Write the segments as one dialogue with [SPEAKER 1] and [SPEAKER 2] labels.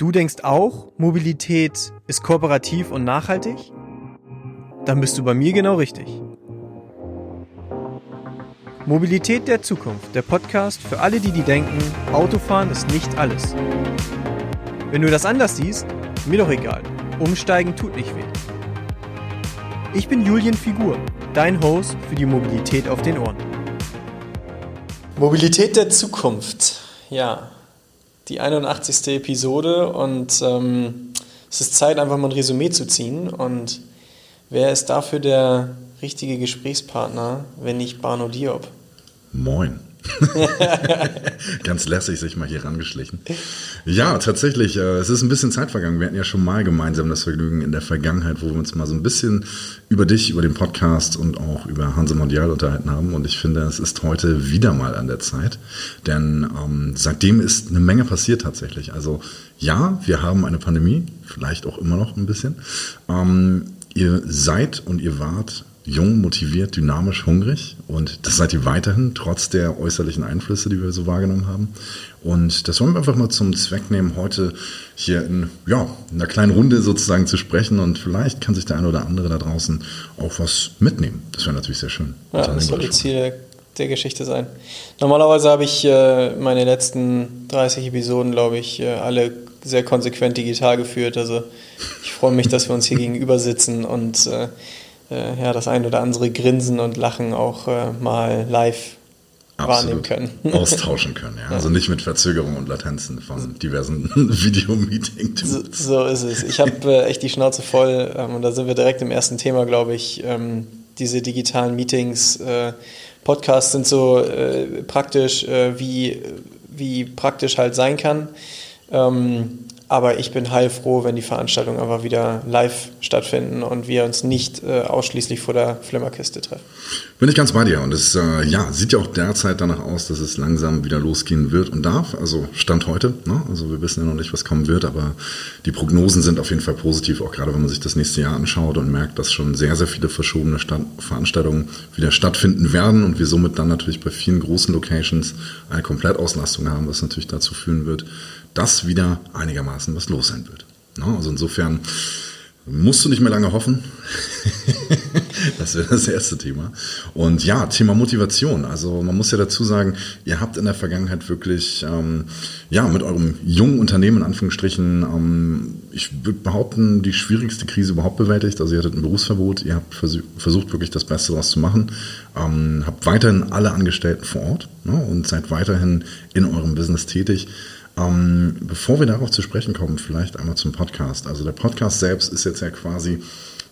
[SPEAKER 1] Du denkst auch, Mobilität ist kooperativ und nachhaltig? Dann bist du bei mir genau richtig. Mobilität der Zukunft, der Podcast für alle, die die denken, Autofahren ist nicht alles. Wenn du das anders siehst, mir doch egal. Umsteigen tut nicht weh. Ich bin Julian Figur, dein Host für die Mobilität auf den Ohren. Mobilität der Zukunft, ja. Die 81. Episode und ähm, es ist Zeit, einfach mal ein Resümee zu ziehen. Und wer ist dafür der richtige Gesprächspartner, wenn nicht Barno Diop?
[SPEAKER 2] Moin. Ganz lässig sich mal hier rangeschlichen. Ja, tatsächlich, äh, es ist ein bisschen Zeit vergangen. Wir hatten ja schon mal gemeinsam das Vergnügen in der Vergangenheit, wo wir uns mal so ein bisschen über dich, über den Podcast und auch über Hanse Mondial unterhalten haben. Und ich finde, es ist heute wieder mal an der Zeit, denn ähm, seitdem ist eine Menge passiert tatsächlich. Also ja, wir haben eine Pandemie, vielleicht auch immer noch ein bisschen. Ähm, ihr seid und ihr wart jung, motiviert, dynamisch, hungrig. Und das seid ihr weiterhin, trotz der äußerlichen Einflüsse, die wir so wahrgenommen haben. Und das wollen wir einfach mal zum Zweck nehmen, heute hier in ja, einer kleinen Runde sozusagen zu sprechen. Und vielleicht kann sich der eine oder andere da draußen auch was mitnehmen. Das wäre natürlich sehr schön.
[SPEAKER 1] Ja, das soll die Ziel der Geschichte sein. Normalerweise habe ich äh, meine letzten 30 Episoden, glaube ich, äh, alle sehr konsequent digital geführt. Also ich freue mich, dass wir uns hier gegenüber sitzen und äh, äh, ja, das ein oder andere Grinsen und Lachen auch äh, mal live Absolut wahrnehmen können.
[SPEAKER 2] Austauschen können, ja. Also nicht mit Verzögerung und Latenzen von diversen Videomeeting-Tools.
[SPEAKER 1] So, so, ist es. Ich habe äh, echt die Schnauze voll ähm, und da sind wir direkt im ersten Thema, glaube ich. Ähm, diese digitalen Meetings, äh, Podcasts sind so äh, praktisch, äh, wie, wie praktisch halt sein kann. Ähm, aber ich bin heilfroh, wenn die Veranstaltungen einfach wieder live stattfinden und wir uns nicht äh, ausschließlich vor der Flimmerkiste treffen.
[SPEAKER 2] Bin ich ganz bei dir. Und es äh, ja, sieht ja auch derzeit danach aus, dass es langsam wieder losgehen wird und darf. Also Stand heute. Ne? Also wir wissen ja noch nicht, was kommen wird, aber die Prognosen sind auf jeden Fall positiv, auch gerade wenn man sich das nächste Jahr anschaut und merkt, dass schon sehr, sehr viele verschobene Stand Veranstaltungen wieder stattfinden werden und wir somit dann natürlich bei vielen großen Locations eine Komplettauslastung haben, was natürlich dazu führen wird, dass wieder einigermaßen was los sein wird. Also insofern musst du nicht mehr lange hoffen. das wäre das erste Thema. Und ja, Thema Motivation. Also man muss ja dazu sagen, ihr habt in der Vergangenheit wirklich, ähm, ja, mit eurem jungen Unternehmen in Anführungsstrichen, ähm, ich würde behaupten, die schwierigste Krise überhaupt bewältigt. Also ihr hattet ein Berufsverbot, ihr habt versucht wirklich das Beste daraus zu machen, ähm, habt weiterhin alle Angestellten vor Ort ne, und seid weiterhin in eurem Business tätig. Ähm, bevor wir darauf zu sprechen kommen, vielleicht einmal zum Podcast. Also der Podcast selbst ist jetzt ja quasi,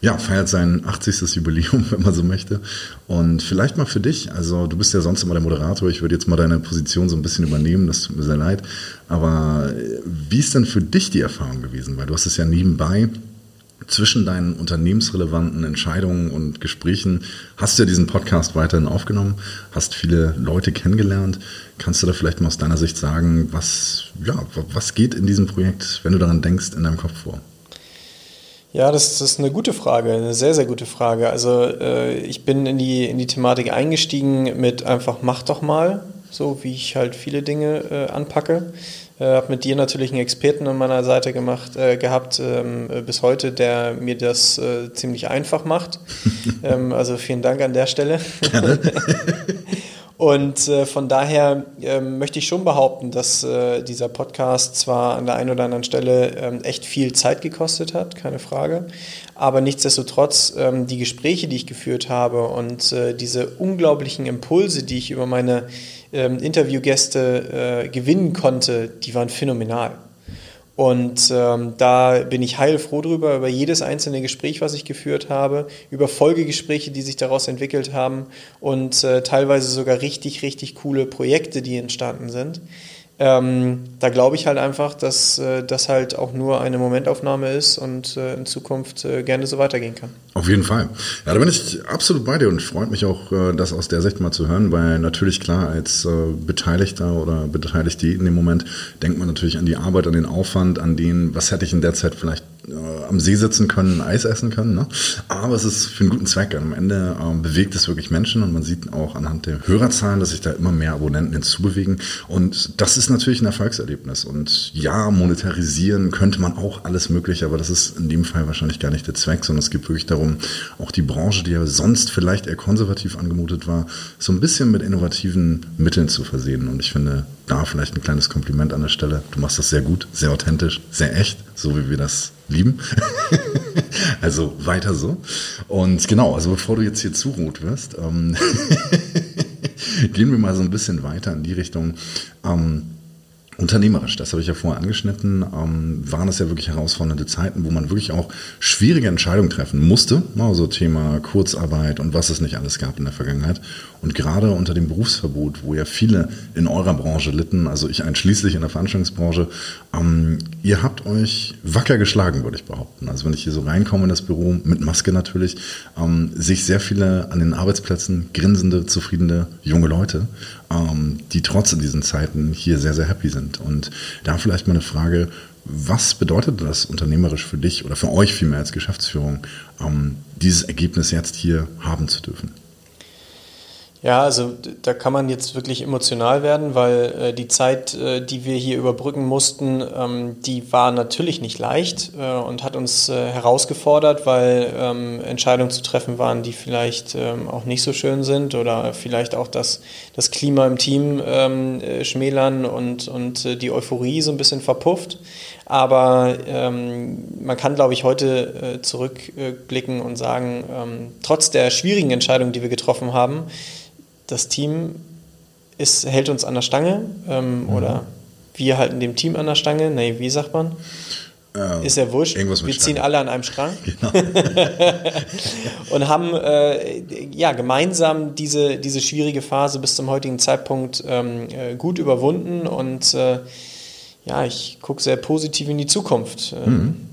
[SPEAKER 2] ja, feiert sein 80. Jubiläum, wenn man so möchte. Und vielleicht mal für dich, also du bist ja sonst immer der Moderator, ich würde jetzt mal deine Position so ein bisschen übernehmen, das tut mir sehr leid. Aber äh, wie ist denn für dich die Erfahrung gewesen? Weil du hast es ja nebenbei zwischen deinen unternehmensrelevanten Entscheidungen und Gesprächen hast du ja diesen Podcast weiterhin aufgenommen, hast viele Leute kennengelernt. Kannst du da vielleicht mal aus deiner Sicht sagen, was, ja, was geht in diesem Projekt, wenn du daran denkst, in deinem Kopf vor?
[SPEAKER 1] Ja, das, das ist eine gute Frage, eine sehr, sehr gute Frage. Also äh, ich bin in die, in die Thematik eingestiegen mit einfach mach doch mal, so wie ich halt viele Dinge äh, anpacke. Äh, habe mit dir natürlich einen Experten an meiner Seite gemacht, äh, gehabt ähm, äh, bis heute, der mir das äh, ziemlich einfach macht. ähm, also vielen Dank an der Stelle. Und äh, von daher äh, möchte ich schon behaupten, dass äh, dieser Podcast zwar an der einen oder anderen Stelle ähm, echt viel Zeit gekostet hat, keine Frage, aber nichtsdestotrotz ähm, die Gespräche, die ich geführt habe und äh, diese unglaublichen Impulse, die ich über meine ähm, Interviewgäste äh, gewinnen konnte, die waren phänomenal. Und ähm, da bin ich heilfroh drüber, über jedes einzelne Gespräch, was ich geführt habe, über Folgegespräche, die sich daraus entwickelt haben und äh, teilweise sogar richtig, richtig coole Projekte, die entstanden sind. Ähm, da glaube ich halt einfach, dass äh, das halt auch nur eine Momentaufnahme ist und äh, in Zukunft äh, gerne so weitergehen kann.
[SPEAKER 2] Auf jeden Fall. Ja, da bin ich absolut bei dir und freut mich auch, äh, das aus der Sicht mal zu hören, weil natürlich klar, als äh, Beteiligter oder Beteiligte in dem Moment denkt man natürlich an die Arbeit, an den Aufwand, an den, was hätte ich in der Zeit vielleicht äh, am See sitzen können, Eis essen können. Ne? Aber es ist für einen guten Zweck. Am Ende äh, bewegt es wirklich Menschen und man sieht auch anhand der Hörerzahlen, dass sich da immer mehr Abonnenten hinzubewegen. Und das ist natürlich ein Erfolgserlebnis. Und ja, monetarisieren könnte man auch alles Mögliche, aber das ist in dem Fall wahrscheinlich gar nicht der Zweck, sondern es geht wirklich darum, auch die Branche, die ja sonst vielleicht eher konservativ angemutet war, so ein bisschen mit innovativen Mitteln zu versehen. Und ich finde, da vielleicht ein kleines Kompliment an der Stelle. Du machst das sehr gut, sehr authentisch, sehr echt, so wie wir das lieben. also weiter so. Und genau, also bevor du jetzt hier zu rot wirst, ähm, gehen wir mal so ein bisschen weiter in die Richtung. Ähm, Unternehmerisch, das habe ich ja vorher angeschnitten, ähm, waren es ja wirklich herausfordernde Zeiten, wo man wirklich auch schwierige Entscheidungen treffen musste. Also Thema Kurzarbeit und was es nicht alles gab in der Vergangenheit. Und gerade unter dem Berufsverbot, wo ja viele in eurer Branche litten, also ich einschließlich in der Veranstaltungsbranche, ähm, ihr habt euch wacker geschlagen, würde ich behaupten. Also wenn ich hier so reinkomme in das Büro, mit Maske natürlich, ähm, sich sehr viele an den Arbeitsplätzen grinsende, zufriedene junge Leute, die trotz diesen Zeiten hier sehr, sehr happy sind. Und da vielleicht mal eine Frage, was bedeutet das unternehmerisch für dich oder für euch vielmehr als Geschäftsführung, ähm, dieses Ergebnis jetzt hier haben zu dürfen?
[SPEAKER 1] Ja, also da kann man jetzt wirklich emotional werden, weil äh, die Zeit, äh, die wir hier überbrücken mussten, ähm, die war natürlich nicht leicht äh, und hat uns äh, herausgefordert, weil ähm, Entscheidungen zu treffen waren, die vielleicht ähm, auch nicht so schön sind oder vielleicht auch das, das Klima im Team ähm, äh, schmälern und, und äh, die Euphorie so ein bisschen verpufft. Aber ähm, man kann, glaube ich, heute zurückblicken und sagen, ähm, trotz der schwierigen Entscheidungen, die wir getroffen haben, das Team ist, hält uns an der Stange ähm, mhm. oder wir halten dem Team an der Stange. Nee, wie sagt man? Ähm, ist ja wurscht. Wir Stange. ziehen alle an einem Strang. Genau. und haben äh, ja, gemeinsam diese, diese schwierige Phase bis zum heutigen Zeitpunkt ähm, äh, gut überwunden und äh, ja, ich gucke sehr positiv in die Zukunft. Ähm, mhm.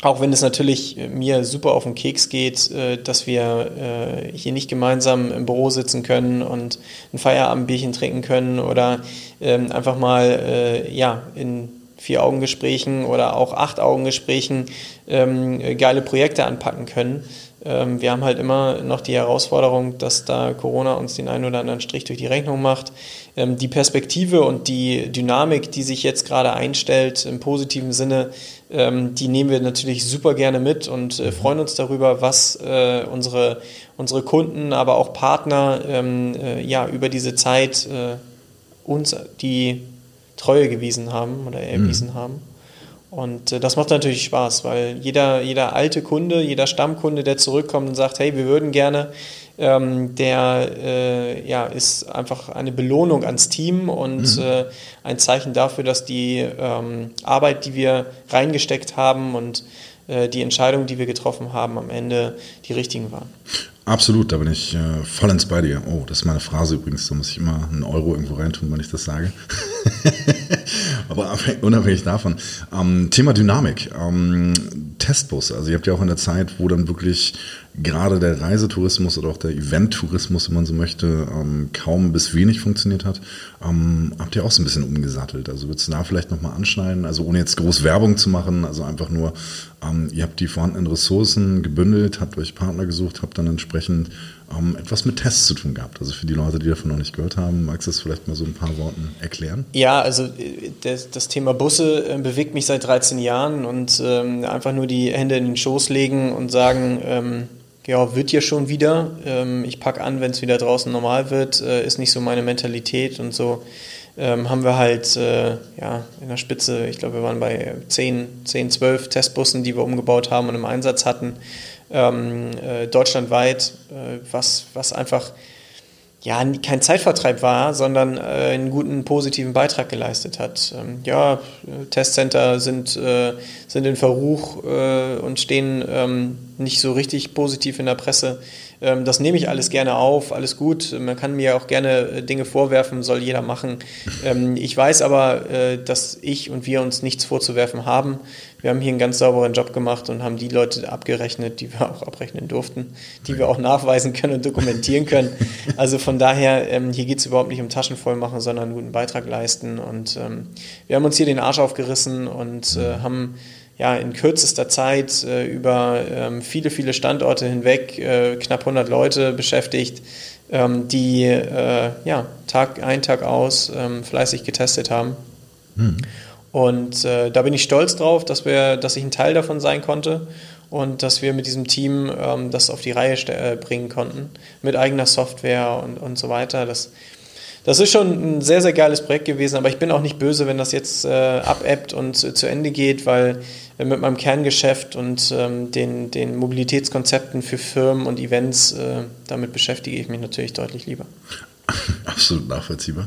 [SPEAKER 1] Auch wenn es natürlich äh, mir super auf den Keks geht, äh, dass wir äh, hier nicht gemeinsam im Büro sitzen können und ein Feierabendbierchen trinken können oder ähm, einfach mal ja, in Vier-Augen-Gesprächen oder auch Acht-Augen-Gesprächen ähm, geile Projekte anpacken können. Ähm, wir haben halt immer noch die Herausforderung, dass da Corona uns den einen oder anderen Strich durch die Rechnung macht. Die Perspektive und die Dynamik, die sich jetzt gerade einstellt, im positiven Sinne, ähm, die nehmen wir natürlich super gerne mit und äh, freuen uns darüber, was äh, unsere, unsere Kunden, aber auch Partner ähm, äh, ja, über diese Zeit äh, uns die Treue gewiesen haben oder erwiesen mhm. haben. Und äh, das macht natürlich Spaß, weil jeder, jeder alte Kunde, jeder Stammkunde, der zurückkommt und sagt, hey, wir würden gerne ähm, der äh, ja, ist einfach eine Belohnung ans Team und mhm. äh, ein Zeichen dafür, dass die ähm, Arbeit, die wir reingesteckt haben und äh, die Entscheidungen, die wir getroffen haben, am Ende die richtigen waren.
[SPEAKER 2] Absolut, da bin ich äh, vollends bei dir. Oh, das ist meine Phrase übrigens, da muss ich immer einen Euro irgendwo reintun, wenn ich das sage. Aber unabhängig davon, ähm, Thema Dynamik, ähm, Testbus, also ihr habt ja auch in der Zeit, wo dann wirklich gerade der Reisetourismus oder auch der Eventtourismus, wenn man so möchte, ähm, kaum bis wenig funktioniert hat, ähm, habt ihr auch so ein bisschen umgesattelt. Also würdest du da vielleicht nochmal anschneiden, also ohne jetzt groß Werbung zu machen, also einfach nur, ähm, ihr habt die vorhandenen Ressourcen gebündelt, habt euch Partner gesucht, habt dann entsprechend ähm, etwas mit Tests zu tun gehabt. Also für die Leute, die davon noch nicht gehört haben, magst du das vielleicht mal so ein paar Worten erklären?
[SPEAKER 1] Ja, also äh, das, das Thema Busse äh, bewegt mich seit 13 Jahren und ähm, einfach nur die Hände in den Schoß legen und sagen, ähm, ja, wird ja schon wieder. Ähm, ich packe an, wenn es wieder draußen normal wird, äh, ist nicht so meine Mentalität und so ähm, haben wir halt äh, ja, in der Spitze, ich glaube, wir waren bei 10, 10, 12 Testbussen, die wir umgebaut haben und im Einsatz hatten, ähm, äh, deutschlandweit, äh, was, was einfach ja, kein Zeitvertreib war, sondern äh, einen guten positiven Beitrag geleistet hat. Ähm, ja, Testcenter sind, äh, sind in Verruch äh, und stehen ähm, nicht so richtig positiv in der Presse. Ähm, das nehme ich alles gerne auf, alles gut. Man kann mir auch gerne äh, Dinge vorwerfen, soll jeder machen. Ähm, ich weiß aber, äh, dass ich und wir uns nichts vorzuwerfen haben. Wir haben hier einen ganz sauberen Job gemacht und haben die Leute abgerechnet, die wir auch abrechnen durften, die wir auch nachweisen können und dokumentieren können. Also von daher, ähm, hier geht es überhaupt nicht um Taschen voll machen, sondern einen guten Beitrag leisten. Und wir haben uns hier den Arsch aufgerissen und äh, haben ja, in kürzester Zeit äh, über ähm, viele, viele Standorte hinweg äh, knapp 100 Leute beschäftigt, ähm, die äh, ja, Tag ein, Tag aus ähm, fleißig getestet haben. Mhm. Und äh, da bin ich stolz drauf, dass, wir, dass ich ein Teil davon sein konnte und dass wir mit diesem Team ähm, das auf die Reihe äh, bringen konnten, mit eigener Software und, und so weiter. Das, das ist schon ein sehr, sehr geiles Projekt gewesen, aber ich bin auch nicht böse, wenn das jetzt äh, abebbt und äh, zu Ende geht, weil äh, mit meinem Kerngeschäft und ähm, den, den Mobilitätskonzepten für Firmen und Events, äh, damit beschäftige ich mich natürlich deutlich lieber.
[SPEAKER 2] Absolut nachvollziehbar.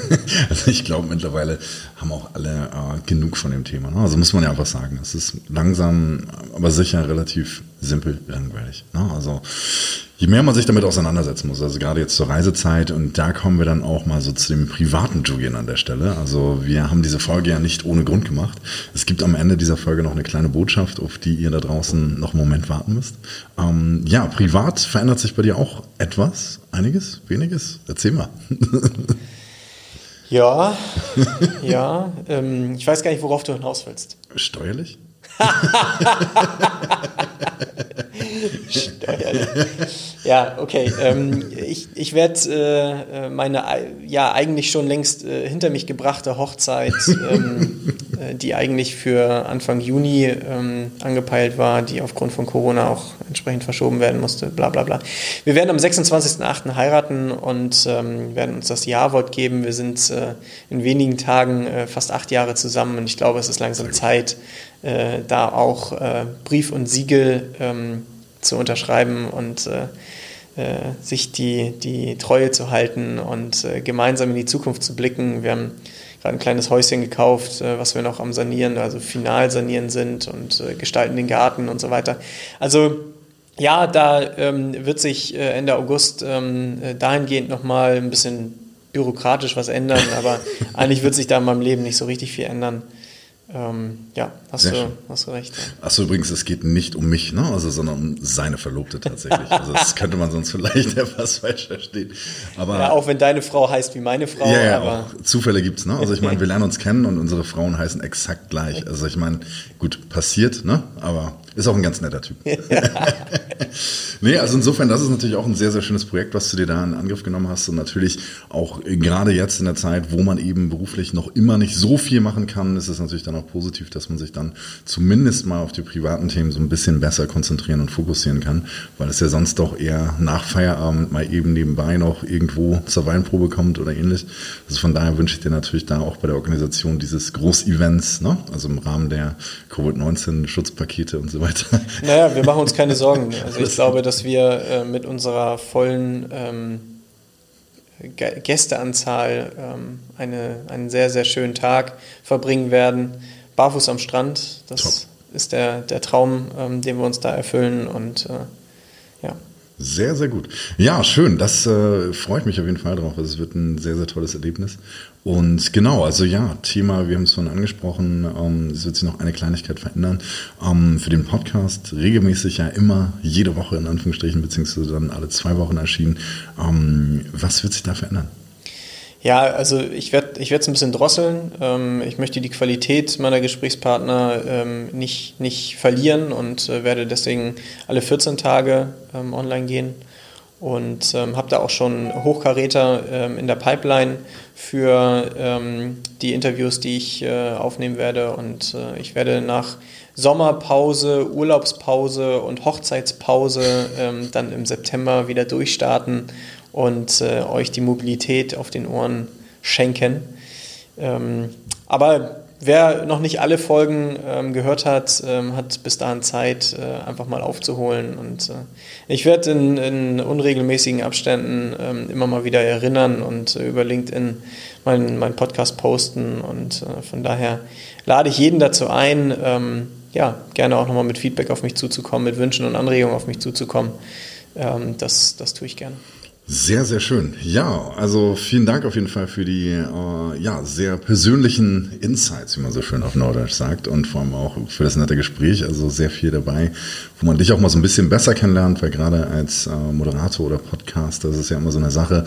[SPEAKER 2] also ich glaube, mittlerweile haben auch alle äh, genug von dem Thema. Ne? Also muss man ja einfach sagen, es ist langsam, aber sicher relativ simpel langweilig. Ne? Also je mehr man sich damit auseinandersetzen muss, also gerade jetzt zur Reisezeit, und da kommen wir dann auch mal so zu dem privaten Julian an der Stelle. Also wir haben diese Folge ja nicht ohne Grund gemacht. Es gibt am Ende dieser Folge noch eine kleine Botschaft, auf die ihr da draußen noch einen Moment warten müsst. Ähm, ja, privat verändert sich bei dir auch etwas, einiges, weniges. Erzähl mal.
[SPEAKER 1] ja, ja. Ähm, ich weiß gar nicht, worauf du hinaus willst.
[SPEAKER 2] Steuerlich?
[SPEAKER 1] ja, okay. Ähm, ich ich werde äh, äh, meine ja eigentlich schon längst äh, hinter mich gebrachte Hochzeit, ähm, äh, die eigentlich für Anfang Juni ähm, angepeilt war, die aufgrund von Corona auch entsprechend verschoben werden musste, bla bla bla. Wir werden am 26.08. heiraten und ähm, werden uns das Ja-Wort geben. Wir sind äh, in wenigen Tagen äh, fast acht Jahre zusammen und ich glaube, es ist langsam Zeit, da auch Brief und Siegel ähm, zu unterschreiben und äh, äh, sich die, die Treue zu halten und äh, gemeinsam in die Zukunft zu blicken. Wir haben gerade ein kleines Häuschen gekauft, äh, was wir noch am Sanieren, also final sanieren sind und äh, gestalten den Garten und so weiter. Also ja, da ähm, wird sich äh, Ende August ähm, dahingehend nochmal ein bisschen bürokratisch was ändern, aber eigentlich wird sich da in meinem Leben nicht so richtig viel ändern. Ähm, ja, hast du, hast du recht. Ja.
[SPEAKER 2] Achso, übrigens, es geht nicht um mich, ne? also, sondern um seine Verlobte tatsächlich. Also das könnte man sonst vielleicht etwas falsch verstehen.
[SPEAKER 1] Aber, ja, auch wenn deine Frau heißt wie meine Frau.
[SPEAKER 2] Ja, ja aber Zufälle gibt's. Ne? Also ich meine, wir lernen uns kennen und unsere Frauen heißen exakt gleich. Also ich meine, gut, passiert, ne? aber ist auch ein ganz netter Typ. nee, also insofern, das ist natürlich auch ein sehr, sehr schönes Projekt, was du dir da in Angriff genommen hast. Und natürlich auch gerade jetzt in der Zeit, wo man eben beruflich noch immer nicht so viel machen kann, ist es natürlich dann auch positiv, dass man sich dann zumindest mal auf die privaten Themen so ein bisschen besser konzentrieren und fokussieren kann, weil es ja sonst doch eher nach Feierabend mal eben nebenbei noch irgendwo zur Weinprobe kommt oder ähnlich. Also von daher wünsche ich dir natürlich da auch bei der Organisation dieses Großevents, ne? also im Rahmen der Covid-19-Schutzpakete und so weiter, weiter.
[SPEAKER 1] Naja, wir machen uns keine Sorgen. Also ich glaube, dass wir äh, mit unserer vollen ähm, Gästeanzahl ähm, eine, einen sehr, sehr schönen Tag verbringen werden. Barfuß am Strand, das Top. ist der, der Traum, ähm, den wir uns da erfüllen. Und äh.
[SPEAKER 2] Sehr, sehr gut. Ja, schön. Das äh, freut mich auf jeden Fall drauf. Also es wird ein sehr, sehr tolles Erlebnis. Und genau, also ja, Thema, wir haben es vorhin angesprochen, ähm, es wird sich noch eine Kleinigkeit verändern. Ähm, für den Podcast regelmäßig ja immer jede Woche in Anführungsstrichen, beziehungsweise dann alle zwei Wochen erschienen. Ähm, was wird sich da verändern?
[SPEAKER 1] Ja, also ich werde ich es ein bisschen drosseln. Ähm, ich möchte die Qualität meiner Gesprächspartner ähm, nicht, nicht verlieren und äh, werde deswegen alle 14 Tage ähm, online gehen und ähm, habe da auch schon Hochkaräter ähm, in der Pipeline für ähm, die Interviews, die ich äh, aufnehmen werde. Und äh, ich werde nach Sommerpause, Urlaubspause und Hochzeitspause dann im September wieder durchstarten und äh, euch die Mobilität auf den Ohren schenken. Ähm, aber Wer noch nicht alle Folgen ähm, gehört hat, ähm, hat bis dahin Zeit, äh, einfach mal aufzuholen. Und äh, ich werde in, in, unregelmäßigen Abständen ähm, immer mal wieder erinnern und äh, über LinkedIn meinen mein Podcast posten. Und äh, von daher lade ich jeden dazu ein, ähm, ja, gerne auch nochmal mit Feedback auf mich zuzukommen, mit Wünschen und Anregungen auf mich zuzukommen. Ähm, das, das tue ich gerne.
[SPEAKER 2] Sehr, sehr schön. Ja, also vielen Dank auf jeden Fall für die äh, ja, sehr persönlichen Insights, wie man so schön auf Norddeutsch sagt, und vor allem auch für das nette Gespräch. Also sehr viel dabei, wo man dich auch mal so ein bisschen besser kennenlernt, weil gerade als äh, Moderator oder Podcaster, ist ja immer so eine Sache,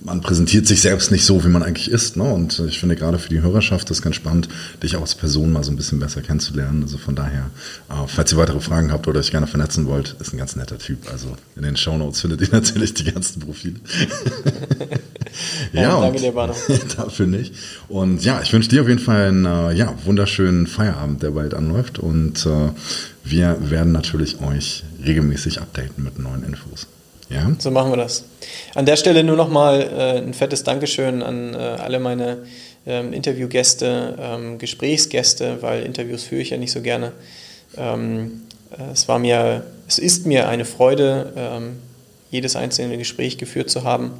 [SPEAKER 2] man präsentiert sich selbst nicht so, wie man eigentlich ist. Ne? Und ich finde gerade für die Hörerschaft ist ganz spannend, dich auch als Person mal so ein bisschen besser kennenzulernen. Also von daher, äh, falls ihr weitere Fragen habt oder euch gerne vernetzen wollt, ist ein ganz netter Typ. Also in den Show Notes findet ihr natürlich die ganzen Profile. ja, ja danke dir, Bano. dafür nicht. Und ja, ich wünsche dir auf jeden Fall einen äh, ja, wunderschönen Feierabend, der bald anläuft. Und äh, wir werden natürlich euch regelmäßig updaten mit neuen Infos.
[SPEAKER 1] Ja. So machen wir das. An der Stelle nur nochmal äh, ein fettes Dankeschön an äh, alle meine ähm, Interviewgäste, ähm, Gesprächsgäste, weil Interviews führe ich ja nicht so gerne. Ähm, äh, es war mir, es ist mir eine Freude, ähm, jedes einzelne Gespräch geführt zu haben.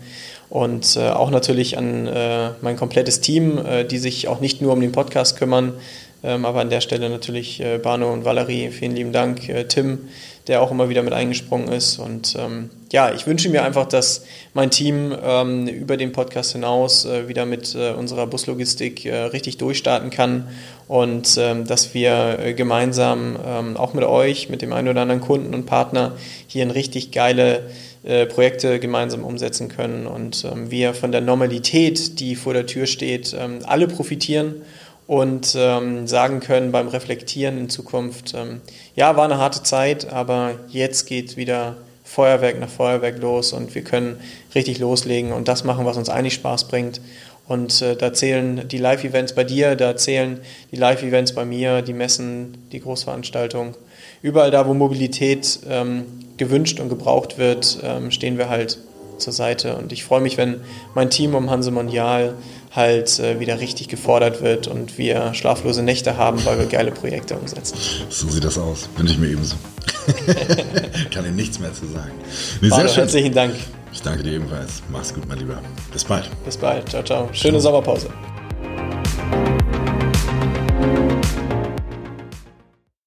[SPEAKER 1] Und äh, auch natürlich an äh, mein komplettes Team, äh, die sich auch nicht nur um den Podcast kümmern, ähm, aber an der Stelle natürlich Bano und Valerie, vielen lieben Dank. Tim, der auch immer wieder mit eingesprungen ist. Und ähm, ja, ich wünsche mir einfach, dass mein Team ähm, über den Podcast hinaus äh, wieder mit äh, unserer Buslogistik äh, richtig durchstarten kann. Und ähm, dass wir äh, gemeinsam ähm, auch mit euch, mit dem einen oder anderen Kunden und Partner hier ein richtig geile äh, Projekte gemeinsam umsetzen können. Und ähm, wir von der Normalität, die vor der Tür steht, ähm, alle profitieren und ähm, sagen können beim Reflektieren in Zukunft, ähm, ja, war eine harte Zeit, aber jetzt geht wieder Feuerwerk nach Feuerwerk los und wir können richtig loslegen und das machen, was uns eigentlich Spaß bringt. Und äh, da zählen die Live-Events bei dir, da zählen die Live-Events bei mir, die Messen, die Großveranstaltung. Überall da, wo Mobilität ähm, gewünscht und gebraucht wird, ähm, stehen wir halt zur Seite. Und ich freue mich, wenn mein Team um Hanse Mondial halt äh, wieder richtig gefordert wird und wir schlaflose Nächte haben, weil wir geile Projekte umsetzen.
[SPEAKER 2] So sieht das aus. Wünsche ich mir ebenso. Kann Ihnen nichts mehr zu sagen.
[SPEAKER 1] Nee, sehr schön. Herzlichen Dank.
[SPEAKER 2] Ich danke dir ebenfalls. Mach's gut, mein Lieber. Bis bald.
[SPEAKER 1] Bis bald. Ciao, ciao. Schöne ciao. Sommerpause.